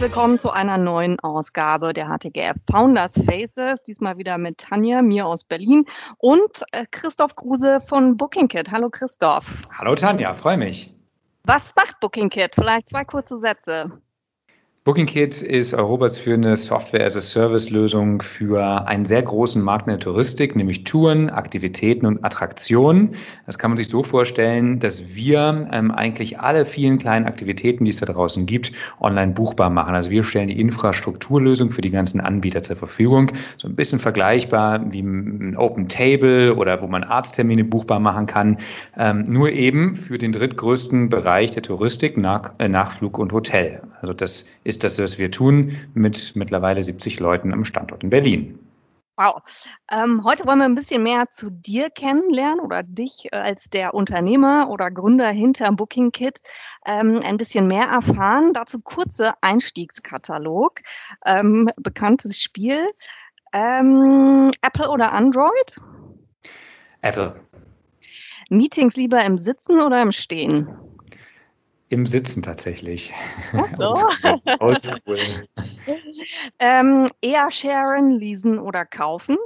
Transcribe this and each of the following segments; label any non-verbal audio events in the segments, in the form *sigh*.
Willkommen zu einer neuen Ausgabe der HTGF Founders Faces. Diesmal wieder mit Tanja, mir aus Berlin und äh, Christoph Kruse von BookingKit. Hallo Christoph. Hallo Tanja, freue mich. Was macht BookingKit? Vielleicht zwei kurze Sätze. BookingKit ist Europas führende Software-as-a-Service-Lösung für einen sehr großen Markt in der Touristik, nämlich Touren, Aktivitäten und Attraktionen. Das kann man sich so vorstellen, dass wir ähm, eigentlich alle vielen kleinen Aktivitäten, die es da draußen gibt, online buchbar machen. Also wir stellen die Infrastrukturlösung für die ganzen Anbieter zur Verfügung. So ein bisschen vergleichbar wie ein Open Table oder wo man Arzttermine buchbar machen kann. Ähm, nur eben für den drittgrößten Bereich der Touristik, nach, äh, Nachflug und Hotel. Also das das, was wir tun mit mittlerweile 70 Leuten am Standort in Berlin. Wow. Ähm, heute wollen wir ein bisschen mehr zu dir kennenlernen oder dich äh, als der Unternehmer oder Gründer hinter Booking Kit ähm, ein bisschen mehr erfahren. Dazu kurze Einstiegskatalog. Ähm, bekanntes Spiel. Ähm, Apple oder Android? Apple. Meetings lieber im Sitzen oder im Stehen? Im Sitzen tatsächlich. *laughs* So. Oldschool. *laughs* ähm, eher sharen, leasen oder kaufen?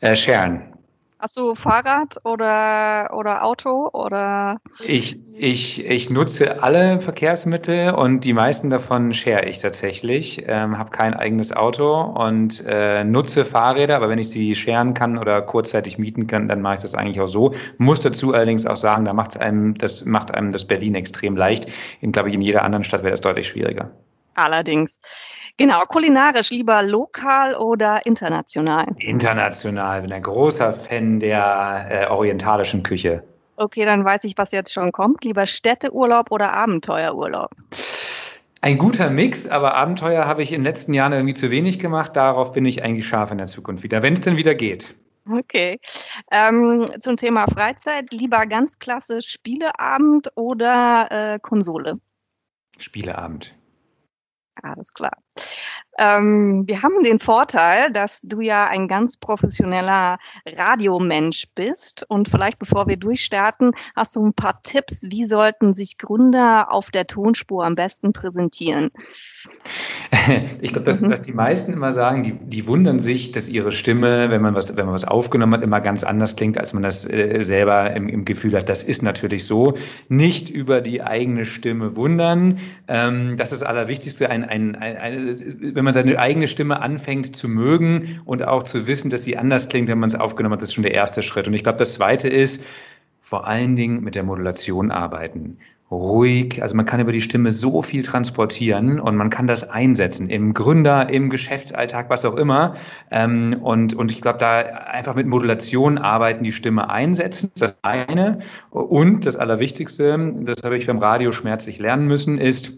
Äh, sharen. Hast du Fahrrad oder, oder Auto oder? Ich, ich, ich nutze alle Verkehrsmittel und die meisten davon share ich tatsächlich. Ähm, habe kein eigenes Auto und äh, nutze Fahrräder, aber wenn ich sie sharen kann oder kurzzeitig mieten kann, dann mache ich das eigentlich auch so. Muss dazu allerdings auch sagen, da macht's einem, das macht einem das Berlin extrem leicht. In, glaube ich, in jeder anderen Stadt wäre das deutlich schwieriger. Allerdings. Genau, kulinarisch lieber lokal oder international? International, bin ein großer Fan der äh, orientalischen Küche. Okay, dann weiß ich, was jetzt schon kommt. Lieber Städteurlaub oder Abenteuerurlaub? Ein guter Mix, aber Abenteuer habe ich in den letzten Jahren irgendwie zu wenig gemacht. Darauf bin ich eigentlich scharf in der Zukunft wieder, wenn es denn wieder geht. Okay. Ähm, zum Thema Freizeit, lieber ganz klassisch Spieleabend oder äh, Konsole? Spieleabend. Alles klar. Ähm, wir haben den Vorteil, dass du ja ein ganz professioneller Radiomensch bist. Und vielleicht bevor wir durchstarten, hast du ein paar Tipps, wie sollten sich Gründer auf der Tonspur am besten präsentieren? *laughs* Ich glaube, dass, mhm. dass die meisten immer sagen, die, die wundern sich, dass ihre Stimme, wenn man was, wenn man was aufgenommen hat, immer ganz anders klingt, als man das äh, selber im, im Gefühl hat. Das ist natürlich so. Nicht über die eigene Stimme wundern. Ähm, das ist das Allerwichtigste. Ein, ein, ein, ein, wenn man seine eigene Stimme anfängt zu mögen und auch zu wissen, dass sie anders klingt, wenn man es aufgenommen hat, das ist schon der erste Schritt. Und ich glaube, das zweite ist, vor allen Dingen mit der Modulation arbeiten ruhig. Also man kann über die Stimme so viel transportieren und man kann das einsetzen im Gründer, im Geschäftsalltag, was auch immer. Ähm, und, und ich glaube, da einfach mit Modulation arbeiten, die Stimme einsetzen, das eine. Und das Allerwichtigste, das habe ich beim Radio schmerzlich lernen müssen, ist,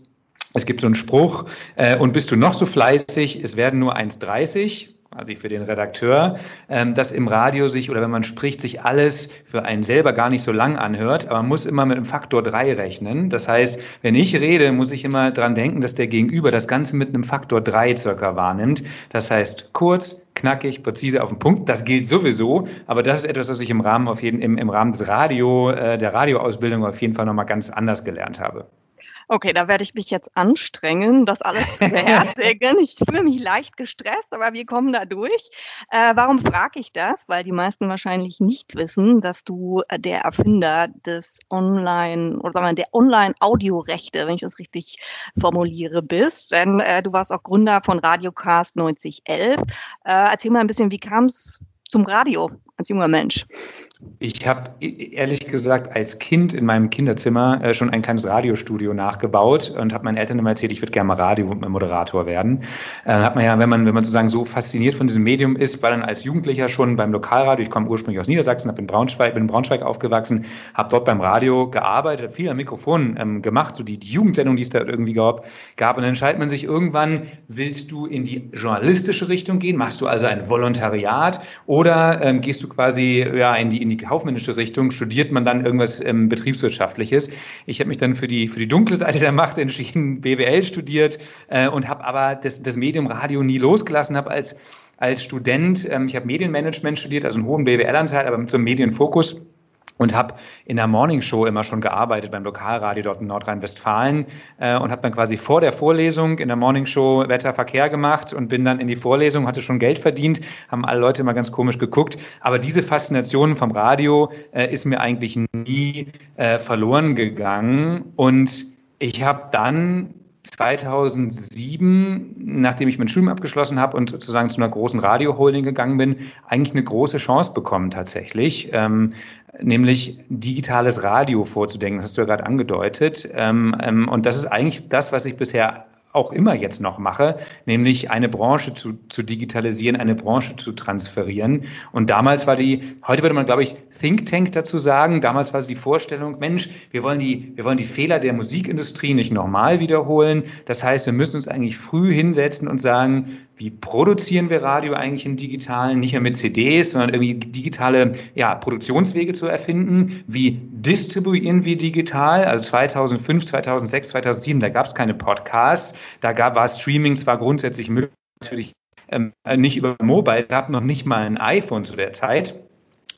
es gibt so einen Spruch, äh, und bist du noch so fleißig, es werden nur 1,30 quasi für den Redakteur, ähm, dass im Radio sich oder wenn man spricht, sich alles für einen selber gar nicht so lang anhört, aber man muss immer mit einem Faktor 3 rechnen. Das heißt, wenn ich rede, muss ich immer dran denken, dass der Gegenüber das Ganze mit einem Faktor 3 circa wahrnimmt. Das heißt, kurz, knackig, präzise auf den Punkt. Das gilt sowieso, aber das ist etwas, was ich im Rahmen auf jeden, im, im Rahmen des Radio, äh, der Radioausbildung auf jeden Fall nochmal ganz anders gelernt habe. Okay, da werde ich mich jetzt anstrengen, das alles zu *laughs* beherzigen. ich fühle mich leicht gestresst, aber wir kommen da durch. Äh, warum frage ich das? Weil die meisten wahrscheinlich nicht wissen, dass du äh, der Erfinder des Online oder sagen wir, der Online-Audiorechte, wenn ich das richtig formuliere, bist. Denn äh, du warst auch Gründer von Radiocast 9011. Äh, erzähl mal ein bisschen, wie kam es zum Radio als junger Mensch? Ich habe ehrlich gesagt als Kind in meinem Kinderzimmer äh, schon ein kleines Radiostudio nachgebaut und habe meinen Eltern immer erzählt, ich würde gerne mal Radiomoderator werden. Äh, hat man ja, wenn man, wenn man sozusagen so fasziniert von diesem Medium ist, war dann als Jugendlicher schon beim Lokalradio, ich komme ursprünglich aus Niedersachsen, habe in Braunschweig, bin in Braunschweig aufgewachsen, habe dort beim Radio gearbeitet, viel am Mikrofon ähm, gemacht, so die, die Jugendsendung, die es da irgendwie gab, gab. Und dann entscheidet man sich irgendwann, willst du in die journalistische Richtung gehen? Machst du also ein Volontariat oder ähm, gehst du quasi ja, in die in die kaufmännische Richtung, studiert man dann irgendwas ähm, Betriebswirtschaftliches. Ich habe mich dann für die, für die dunkle Seite der Macht entschieden, *laughs* BWL studiert äh, und habe aber das, das Medium Radio nie losgelassen, habe als, als Student, ähm, ich habe Medienmanagement studiert, also einen hohen BWL-Anteil, aber mit so einem Medienfokus und habe in der Morning Show immer schon gearbeitet beim Lokalradio dort in Nordrhein-Westfalen äh, und habe dann quasi vor der Vorlesung in der Morning Show Wetterverkehr gemacht und bin dann in die Vorlesung, hatte schon Geld verdient, haben alle Leute immer ganz komisch geguckt. Aber diese Faszination vom Radio äh, ist mir eigentlich nie äh, verloren gegangen und ich habe dann 2007, nachdem ich mein Studium abgeschlossen habe und sozusagen zu einer großen Radio-Holding gegangen bin, eigentlich eine große Chance bekommen tatsächlich, ähm, nämlich digitales Radio vorzudenken. Das hast du ja gerade angedeutet. Ähm, ähm, und das ist eigentlich das, was ich bisher auch immer jetzt noch mache, nämlich eine Branche zu, zu digitalisieren, eine Branche zu transferieren. Und damals war die, heute würde man, glaube ich, Think Tank dazu sagen, damals war es die Vorstellung, Mensch, wir wollen die, wir wollen die Fehler der Musikindustrie nicht nochmal wiederholen. Das heißt, wir müssen uns eigentlich früh hinsetzen und sagen, wie produzieren wir Radio eigentlich im Digitalen, nicht mehr mit CDs, sondern irgendwie digitale ja, Produktionswege zu erfinden. Wie distribuieren wir digital? Also 2005, 2006, 2007, da gab es keine Podcasts, da gab, war Streaming zwar grundsätzlich möglich, natürlich ähm, nicht über Mobile, es gab noch nicht mal ein iPhone zu der Zeit.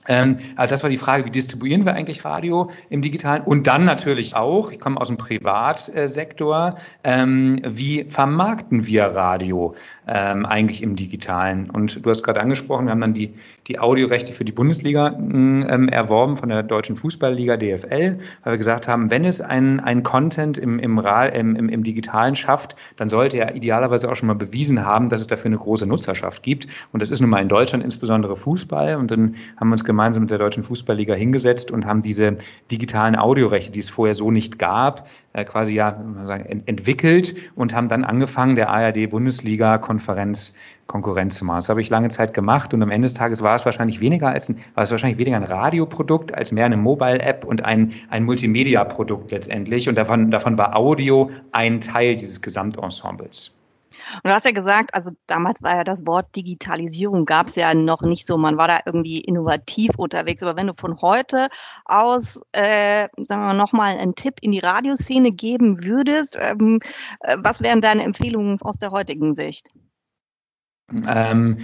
Ähm, also das war die Frage, wie distribuieren wir eigentlich Radio im Digitalen? Und dann natürlich auch, ich komme aus dem Privatsektor, ähm, wie vermarkten wir Radio ähm, eigentlich im Digitalen? Und du hast gerade angesprochen, wir haben dann die, die Audiorechte für die Bundesliga ähm, erworben von der Deutschen Fußballliga DFL, weil wir gesagt haben, wenn es ein, ein Content im, im, im, im Digitalen schafft, dann sollte er idealerweise auch schon mal bewiesen haben, dass es dafür eine große Nutzerschaft gibt. Und das ist nun mal in Deutschland insbesondere Fußball. Und dann haben wir uns gemeinsam mit der Deutschen Fußballliga hingesetzt und haben diese digitalen Audiorechte, die es vorher so nicht gab, äh, quasi ja entwickelt und haben dann angefangen, der ARD-Bundesliga-Konferenz Konkurrenz zu machen. Das habe ich lange Zeit gemacht und am Ende des Tages war es wahrscheinlich weniger als ein, war es wahrscheinlich weniger ein Radioprodukt als mehr eine Mobile-App und ein, ein Multimedia-Produkt letztendlich. Und davon, davon war Audio ein Teil dieses Gesamtensembles. Und du hast ja gesagt, also damals war ja das Wort Digitalisierung, gab es ja noch nicht so, man war da irgendwie innovativ unterwegs. Aber wenn du von heute aus, äh, sagen wir mal, nochmal einen Tipp in die Radioszene geben würdest, ähm, äh, was wären deine Empfehlungen aus der heutigen Sicht? Ähm,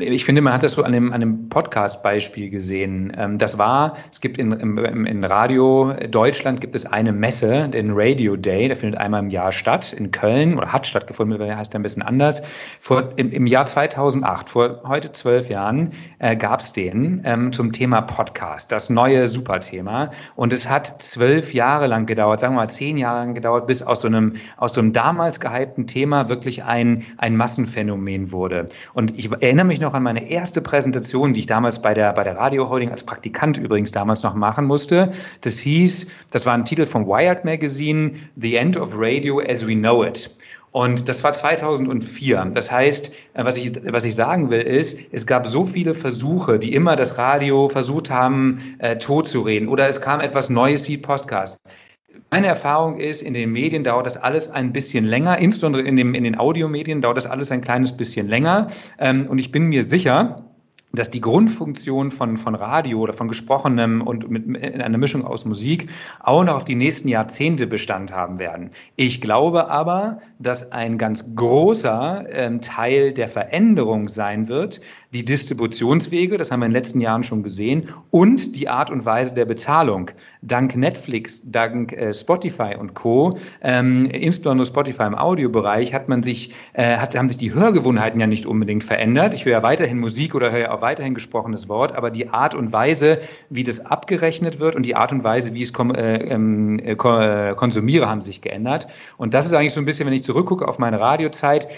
ich finde, man hat das so an an dem Podcast-Beispiel gesehen. Ähm, das war, es gibt in, in, in Radio Deutschland gibt es eine Messe, den Radio Day, der findet einmal im Jahr statt in Köln oder hat stattgefunden, heißt ein bisschen anders. Vor, im, Im Jahr 2008, vor heute zwölf Jahren, äh, gab es den ähm, zum Thema Podcast, das neue Superthema. Und es hat zwölf Jahre lang gedauert, sagen wir mal zehn Jahre lang gedauert, bis aus so einem, aus so einem damals gehypten Thema wirklich ein, ein Massenphänomen wurde. Und ich erinnere mich noch an meine erste Präsentation, die ich damals bei der, bei der Radio Holding als Praktikant übrigens damals noch machen musste. Das hieß, das war ein Titel vom Wired Magazine, The End of Radio as We Know It. Und das war 2004. Das heißt, äh, was ich, was ich sagen will, ist, es gab so viele Versuche, die immer das Radio versucht haben, äh, totzureden. Oder es kam etwas Neues wie Podcast. Meine Erfahrung ist, in den Medien dauert das alles ein bisschen länger, insbesondere in, dem, in den Audiomedien dauert das alles ein kleines bisschen länger. Ähm, und ich bin mir sicher, dass die Grundfunktion von, von Radio oder von gesprochenem und mit, in einer Mischung aus Musik auch noch auf die nächsten Jahrzehnte Bestand haben werden. Ich glaube aber, dass ein ganz großer ähm, Teil der Veränderung sein wird, die Distributionswege, das haben wir in den letzten Jahren schon gesehen, und die Art und Weise der Bezahlung. Dank Netflix, dank äh, Spotify und Co., ähm, insbesondere Spotify im Audiobereich, hat man sich, äh, hat, haben sich die Hörgewohnheiten ja nicht unbedingt verändert. Ich höre ja weiterhin Musik oder höre ja auch weiterhin gesprochenes Wort, aber die Art und Weise, wie das abgerechnet wird und die Art und Weise, wie ich es äh, ähm, äh, konsumiere, haben sich geändert. Und das ist eigentlich so ein bisschen, wenn ich zurückgucke auf meine Radiozeit,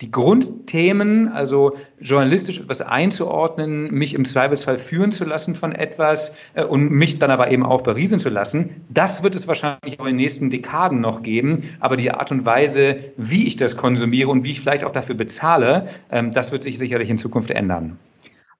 die Grundthemen, also journalistisch etwas einzuordnen, mich im Zweifelsfall führen zu lassen von etwas äh, und mich dann aber eben auch berieseln zu lassen, das wird es wahrscheinlich auch in den nächsten Dekaden noch geben. Aber die Art und Weise, wie ich das konsumiere und wie ich vielleicht auch dafür bezahle, ähm, das wird sich sicherlich in Zukunft ändern.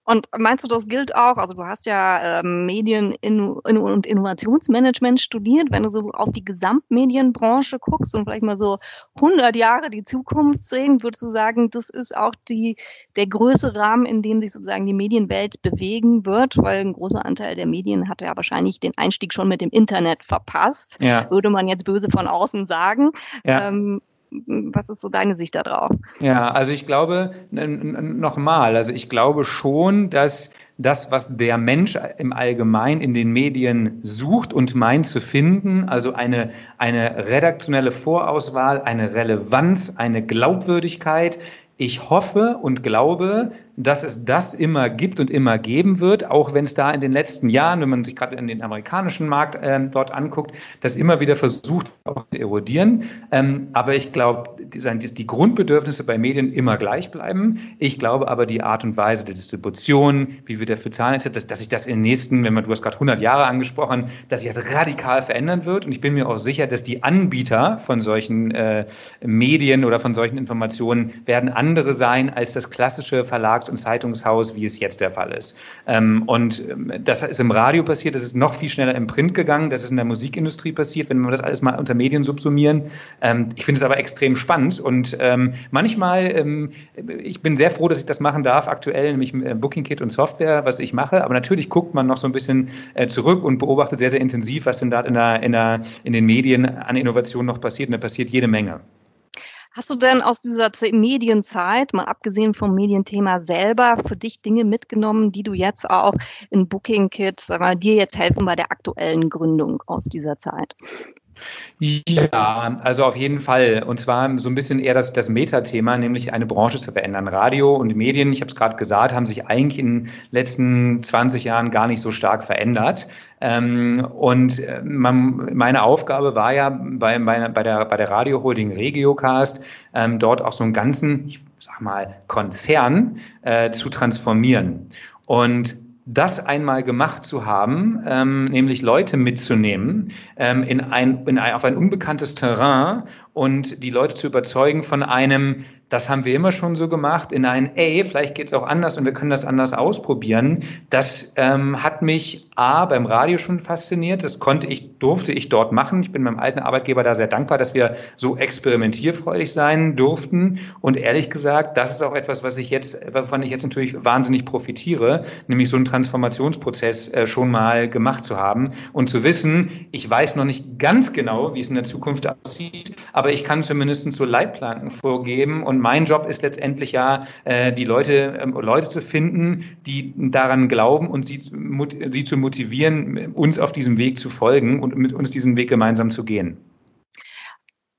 Und meinst du, das gilt auch? Also du hast ja ähm, Medien- und Innovationsmanagement studiert. Wenn du so auf die Gesamtmedienbranche guckst und vielleicht mal so 100 Jahre die Zukunft sehen, würdest du sagen, das ist auch die, der größere Rahmen, in dem sich sozusagen die Medienwelt bewegen wird, weil ein großer Anteil der Medien hat ja wahrscheinlich den Einstieg schon mit dem Internet verpasst, ja. würde man jetzt böse von außen sagen. Ja. Ähm, was ist so deine Sicht darauf? Ja, also ich glaube, nochmal, also ich glaube schon, dass das, was der Mensch im Allgemeinen in den Medien sucht und meint zu finden, also eine, eine redaktionelle Vorauswahl, eine Relevanz, eine Glaubwürdigkeit, ich hoffe und glaube, dass es das immer gibt und immer geben wird, auch wenn es da in den letzten Jahren, wenn man sich gerade in den amerikanischen Markt äh, dort anguckt, das immer wieder versucht auch zu erodieren. Ähm, aber ich glaube, die, die Grundbedürfnisse bei Medien immer gleich bleiben. Ich glaube aber die Art und Weise der Distribution, wie wir dafür zahlen, etc., dass, dass sich das in den nächsten, wenn man, du hast gerade 100 Jahre angesprochen, dass sich das radikal verändern wird. Und ich bin mir auch sicher, dass die Anbieter von solchen äh, Medien oder von solchen Informationen werden andere sein als das klassische Verlags- und Zeitungshaus, wie es jetzt der Fall ist. Ähm, und ähm, das ist im Radio passiert, das ist noch viel schneller im Print gegangen, das ist in der Musikindustrie passiert, wenn wir das alles mal unter Medien subsumieren. Ähm, ich finde es aber extrem spannend und ähm, manchmal, ähm, ich bin sehr froh, dass ich das machen darf aktuell, nämlich äh, Booking Kit und Software, was ich mache, aber natürlich guckt man noch so ein bisschen äh, zurück und beobachtet sehr, sehr intensiv, was denn da in, der, in, der, in den Medien an Innovation noch passiert und da passiert jede Menge. Hast du denn aus dieser Medienzeit, mal abgesehen vom Medienthema selber, für dich Dinge mitgenommen, die du jetzt auch in Booking Kit, sag mal, dir jetzt helfen bei der aktuellen Gründung aus dieser Zeit? Ja, also auf jeden Fall. Und zwar so ein bisschen eher das, das Metathema, nämlich eine Branche zu verändern. Radio und Medien, ich habe es gerade gesagt, haben sich eigentlich in den letzten 20 Jahren gar nicht so stark verändert. Ähm, und äh, man, meine Aufgabe war ja bei, bei, bei der, bei der Radio Holding Regiocast, ähm, dort auch so einen ganzen, ich sag mal, Konzern äh, zu transformieren. Und das einmal gemacht zu haben, ähm, nämlich Leute mitzunehmen ähm, in ein, in ein, auf ein unbekanntes Terrain und die Leute zu überzeugen von einem das haben wir immer schon so gemacht, in ein, ey, vielleicht geht es auch anders und wir können das anders ausprobieren. Das ähm, hat mich A, beim Radio schon fasziniert. Das konnte ich, durfte ich dort machen. Ich bin meinem alten Arbeitgeber da sehr dankbar, dass wir so experimentierfreudig sein durften. Und ehrlich gesagt, das ist auch etwas, was ich jetzt, wovon ich jetzt natürlich wahnsinnig profitiere, nämlich so einen Transformationsprozess äh, schon mal gemacht zu haben und zu wissen, ich weiß noch nicht ganz genau, wie es in der Zukunft aussieht, aber ich kann zumindest so Leitplanken vorgeben und und mein Job ist letztendlich ja, äh, die Leute, ähm, Leute zu finden, die daran glauben und sie, sie zu motivieren, uns auf diesem Weg zu folgen und mit uns diesen Weg gemeinsam zu gehen.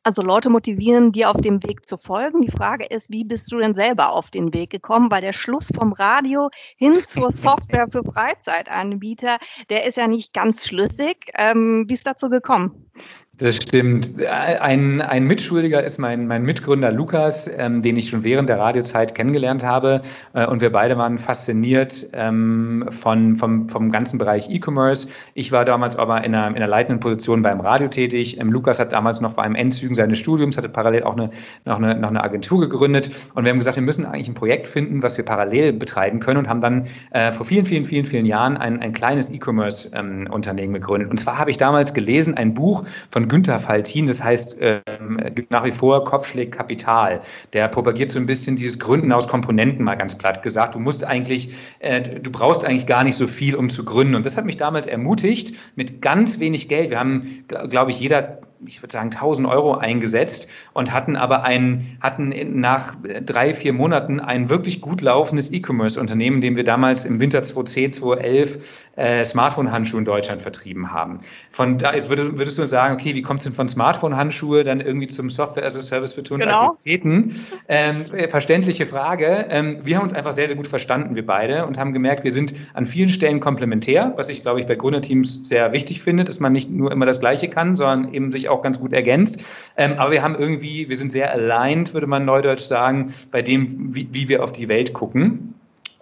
Also Leute motivieren, dir auf dem Weg zu folgen. Die Frage ist, wie bist du denn selber auf den Weg gekommen? Weil der Schluss vom Radio hin zur *laughs* Software für Freizeitanbieter, der ist ja nicht ganz schlüssig. Ähm, wie ist dazu gekommen? Das stimmt. Ein, ein Mitschuldiger ist mein, mein Mitgründer Lukas, ähm, den ich schon während der Radiozeit kennengelernt habe. Äh, und wir beide waren fasziniert ähm, von, vom, vom ganzen Bereich E-Commerce. Ich war damals aber in einer, in einer leitenden Position beim Radio tätig. Ähm, Lukas hat damals noch vor einem Endzügen seines Studiums, hatte parallel auch eine, noch, eine, noch eine Agentur gegründet. Und wir haben gesagt, wir müssen eigentlich ein Projekt finden, was wir parallel betreiben können und haben dann äh, vor vielen, vielen, vielen, vielen Jahren ein, ein kleines E-Commerce-Unternehmen ähm, gegründet. Und zwar habe ich damals gelesen, ein Buch von Günther Faltin, das heißt ähm, gibt nach wie vor Kopfschläg Kapital. Der propagiert so ein bisschen dieses Gründen aus Komponenten, mal ganz platt gesagt. Du musst eigentlich, äh, du brauchst eigentlich gar nicht so viel, um zu gründen. Und das hat mich damals ermutigt, mit ganz wenig Geld. Wir haben, glaube ich, jeder ich würde sagen, 1000 Euro eingesetzt und hatten aber ein, hatten nach drei, vier Monaten ein wirklich gut laufendes E-Commerce-Unternehmen, dem wir damals im Winter 2010, 2011 äh, Smartphone-Handschuhe in Deutschland vertrieben haben. Von da ist, würdest, würdest du sagen, okay, wie kommt es denn von Smartphone-Handschuhe dann irgendwie zum Software as a Service für Tun genau. Aktivitäten? Ähm, äh, verständliche Frage. Ähm, wir haben uns einfach sehr, sehr gut verstanden, wir beide, und haben gemerkt, wir sind an vielen Stellen komplementär, was ich, glaube ich, bei Gründerteams sehr wichtig finde, dass man nicht nur immer das Gleiche kann, sondern eben sich auch ganz gut ergänzt. Ähm, aber wir haben irgendwie, wir sind sehr aligned, würde man neudeutsch sagen, bei dem, wie, wie wir auf die Welt gucken.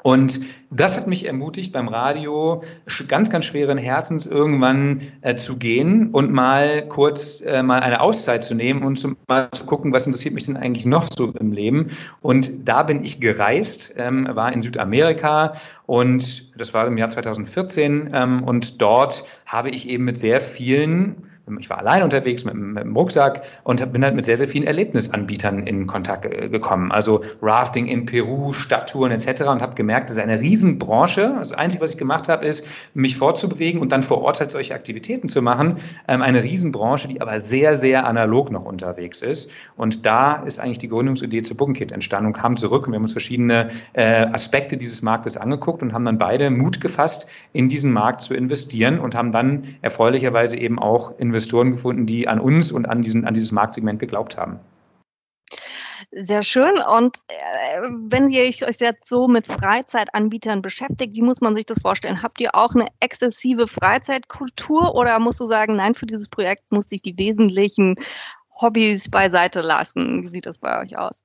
Und das hat mich ermutigt, beim Radio ganz, ganz schweren Herzens irgendwann äh, zu gehen und mal kurz äh, mal eine Auszeit zu nehmen und zum, mal zu gucken, was interessiert mich denn eigentlich noch so im Leben. Und da bin ich gereist, ähm, war in Südamerika und das war im Jahr 2014 ähm, und dort habe ich eben mit sehr vielen ich war allein unterwegs mit, mit dem Rucksack und bin halt mit sehr, sehr vielen Erlebnisanbietern in Kontakt gekommen. Also Rafting in Peru, Stadttouren etc. und habe gemerkt, das ist eine Riesenbranche. Das Einzige, was ich gemacht habe, ist, mich fortzubewegen und dann vor Ort halt solche Aktivitäten zu machen. Ähm, eine Riesenbranche, die aber sehr, sehr analog noch unterwegs ist. Und da ist eigentlich die Gründungsidee zu BookingKit entstanden und kam zurück und wir haben uns verschiedene äh, Aspekte dieses Marktes angeguckt und haben dann beide Mut gefasst, in diesen Markt zu investieren und haben dann erfreulicherweise eben auch Investoren gefunden, die an uns und an, diesen, an dieses Marktsegment geglaubt haben. Sehr schön. Und äh, wenn ihr euch jetzt so mit Freizeitanbietern beschäftigt, wie muss man sich das vorstellen? Habt ihr auch eine exzessive Freizeitkultur oder musst du sagen, nein, für dieses Projekt musste ich die wesentlichen Hobbys beiseite lassen? Wie sieht das bei euch aus?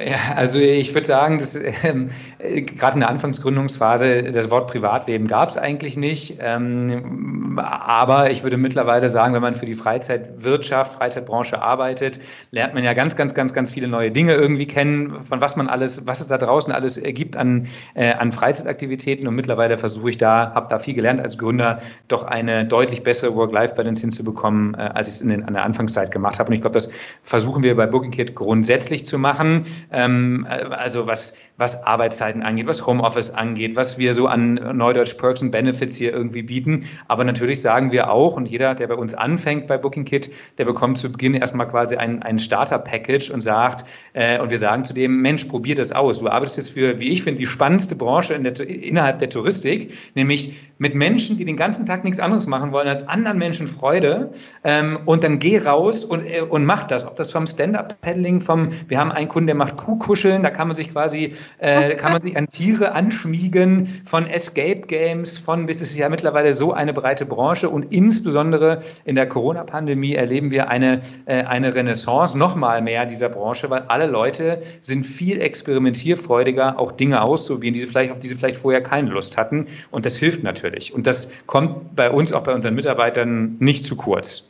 Ja, also ich würde sagen, dass ähm, gerade in der Anfangsgründungsphase das Wort Privatleben gab es eigentlich nicht. Ähm, aber ich würde mittlerweile sagen, wenn man für die Freizeitwirtschaft, Freizeitbranche arbeitet, lernt man ja ganz, ganz, ganz, ganz viele neue Dinge irgendwie kennen, von was man alles, was es da draußen alles gibt an, äh, an Freizeitaktivitäten. Und mittlerweile versuche ich da, habe da viel gelernt als Gründer, doch eine deutlich bessere Work-Life-Balance hinzubekommen, äh, als ich es in, in der Anfangszeit gemacht habe. Und ich glaube, das versuchen wir bei BookingKit grundsätzlich zu machen ähm, äh, also was, was Arbeitszeiten angeht, was Homeoffice angeht, was wir so an Neudeutsch Perks und Benefits hier irgendwie bieten. Aber natürlich sagen wir auch, und jeder, der bei uns anfängt bei BookingKit, der bekommt zu Beginn erstmal quasi ein, ein Starter-Package und sagt, äh, und wir sagen zu dem, Mensch, probier das aus. Du arbeitest jetzt für, wie ich finde, die spannendste Branche in der, innerhalb der Touristik, nämlich mit Menschen, die den ganzen Tag nichts anderes machen wollen, als anderen Menschen Freude. Ähm, und dann geh raus und, äh, und mach das. Ob das vom Stand-Up-Paddling, vom, wir haben einen Kunden, der macht Kuhkuscheln, da kann man sich quasi, äh, kann man sich an Tiere anschmiegen, von Escape Games, von bis es ist ja mittlerweile so eine breite Branche und insbesondere in der Corona-Pandemie erleben wir eine, äh, eine Renaissance noch mal mehr dieser Branche, weil alle Leute sind viel experimentierfreudiger, auch Dinge auszuprobieren, die sie vielleicht, auf die sie vielleicht vorher keine Lust hatten. Und das hilft natürlich. Und das kommt bei uns, auch bei unseren Mitarbeitern, nicht zu kurz.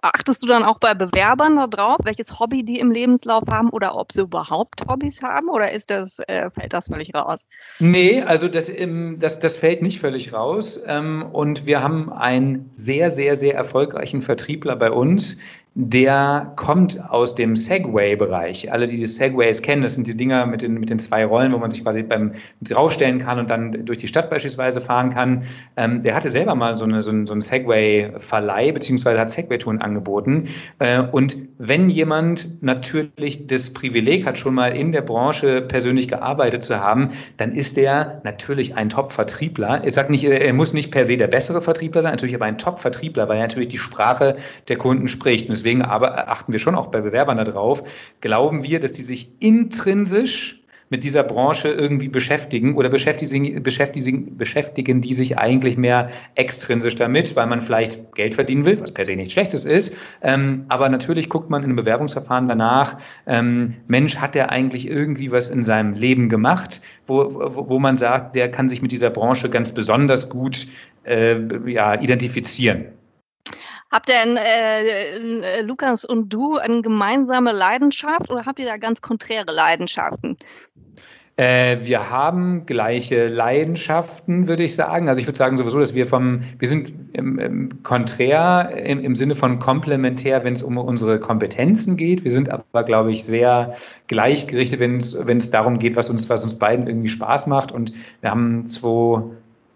Achtest du dann auch bei Bewerbern darauf, welches Hobby die im Lebenslauf haben oder ob sie überhaupt Hobbys haben oder ist das, äh, fällt das völlig raus? Nee, also das, das, das fällt nicht völlig raus. Ähm, und wir haben einen sehr, sehr, sehr erfolgreichen Vertriebler bei uns, der kommt aus dem Segway-Bereich. Alle, die die Segways kennen, das sind die Dinger mit den, mit den zwei Rollen, wo man sich quasi beim draufstellen kann und dann durch die Stadt beispielsweise fahren kann. Ähm, der hatte selber mal so, eine, so, ein, so einen Segway-Verleih, beziehungsweise hat Segway-Touren angeboten. Äh, und wenn jemand natürlich das Privileg hat, schon mal in der Branche persönlich gearbeitet zu haben, dann ist der natürlich ein Top-Vertriebler. Ich sage nicht, er muss nicht per se der bessere Vertriebler sein, natürlich aber ein Top-Vertriebler, weil er natürlich die Sprache der Kunden spricht. Und deswegen aber achten wir schon auch bei Bewerbern darauf, glauben wir, dass die sich intrinsisch mit dieser Branche irgendwie beschäftigen oder beschäftigen, beschäftigen, beschäftigen die sich eigentlich mehr extrinsisch damit, weil man vielleicht Geld verdienen will, was per se nichts Schlechtes ist. Ähm, aber natürlich guckt man in einem Bewerbungsverfahren danach, ähm, Mensch, hat der eigentlich irgendwie was in seinem Leben gemacht, wo, wo, wo man sagt, der kann sich mit dieser Branche ganz besonders gut äh, ja, identifizieren. Habt ihr, äh, äh, Lukas und du, eine gemeinsame Leidenschaft oder habt ihr da ganz konträre Leidenschaften? Äh, wir haben gleiche Leidenschaften, würde ich sagen. Also ich würde sagen sowieso, dass wir vom, wir sind im, im konträr im, im Sinne von komplementär, wenn es um unsere Kompetenzen geht. Wir sind aber, glaube ich, sehr gleichgerichtet, wenn es darum geht, was uns, was uns beiden irgendwie Spaß macht. Und wir haben zwei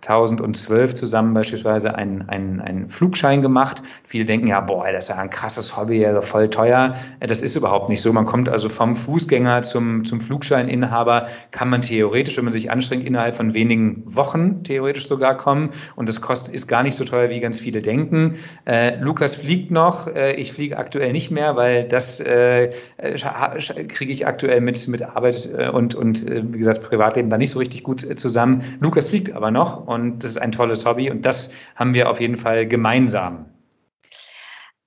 2012 zusammen beispielsweise einen, einen, einen Flugschein gemacht. Viele denken ja, boah, das ist ja ein krasses Hobby, voll teuer. Äh, das ist überhaupt nicht so. Man kommt also vom Fußgänger zum, zum Flugscheininhaber, kann man theoretisch, wenn man sich anstrengt, innerhalb von wenigen Wochen theoretisch sogar kommen. Und das kostet, ist gar nicht so teuer, wie ganz viele denken. Äh, Lukas fliegt noch. Äh, ich fliege aktuell nicht mehr, weil das äh, kriege ich aktuell mit, mit Arbeit äh, und, und äh, wie gesagt, Privatleben da nicht so richtig gut zusammen. Lukas fliegt aber noch und das ist ein tolles Hobby und das haben wir auf jeden Fall gemeinsam.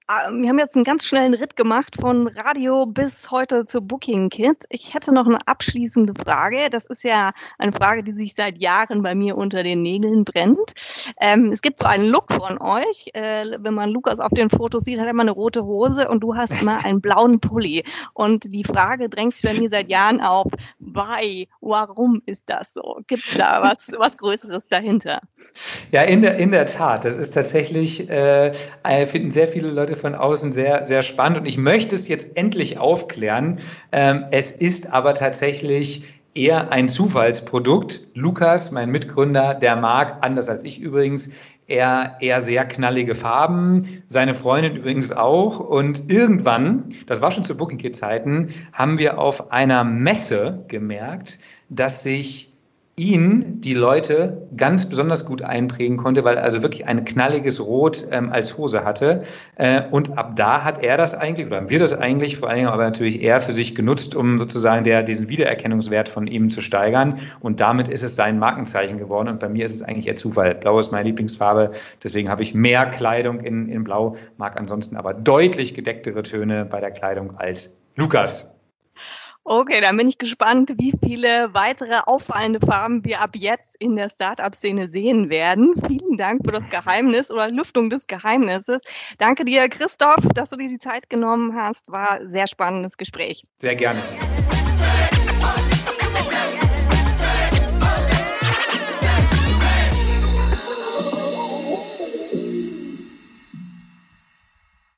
Ah, wir haben jetzt einen ganz schnellen Ritt gemacht von Radio bis heute zu Booking Kit. Ich hätte noch eine abschließende Frage. Das ist ja eine Frage, die sich seit Jahren bei mir unter den Nägeln brennt. Ähm, es gibt so einen Look von euch. Äh, wenn man Lukas auf den Fotos sieht, hat er immer eine rote Hose und du hast immer einen blauen Pulli. Und die Frage drängt sich bei mir seit Jahren auf. Why? Warum ist das so? Gibt es da was, was Größeres dahinter? Ja, in der, in der Tat. Das ist tatsächlich, äh, finden sehr viele Leute von außen sehr, sehr spannend. Und ich möchte es jetzt endlich aufklären. Ähm, es ist aber tatsächlich eher ein Zufallsprodukt. Lukas, mein Mitgründer, der mag, anders als ich übrigens, eher, eher sehr knallige Farben, seine Freundin übrigens auch. Und irgendwann, das war schon zu Booking Kit Zeiten, haben wir auf einer Messe gemerkt, dass sich ihn die Leute ganz besonders gut einprägen konnte, weil er also wirklich ein knalliges Rot ähm, als Hose hatte. Äh, und ab da hat er das eigentlich, oder haben wir das eigentlich, vor allen Dingen aber natürlich er für sich genutzt, um sozusagen der, diesen Wiedererkennungswert von ihm zu steigern. Und damit ist es sein Markenzeichen geworden. Und bei mir ist es eigentlich eher Zufall. Blau ist meine Lieblingsfarbe, deswegen habe ich mehr Kleidung in, in Blau, mag ansonsten aber deutlich gedecktere Töne bei der Kleidung als Lukas. Okay, dann bin ich gespannt, wie viele weitere auffallende Farben wir ab jetzt in der Startup-Szene sehen werden. Vielen Dank für das Geheimnis oder Lüftung des Geheimnisses. Danke dir, Christoph, dass du dir die Zeit genommen hast. War ein sehr spannendes Gespräch. Sehr gerne.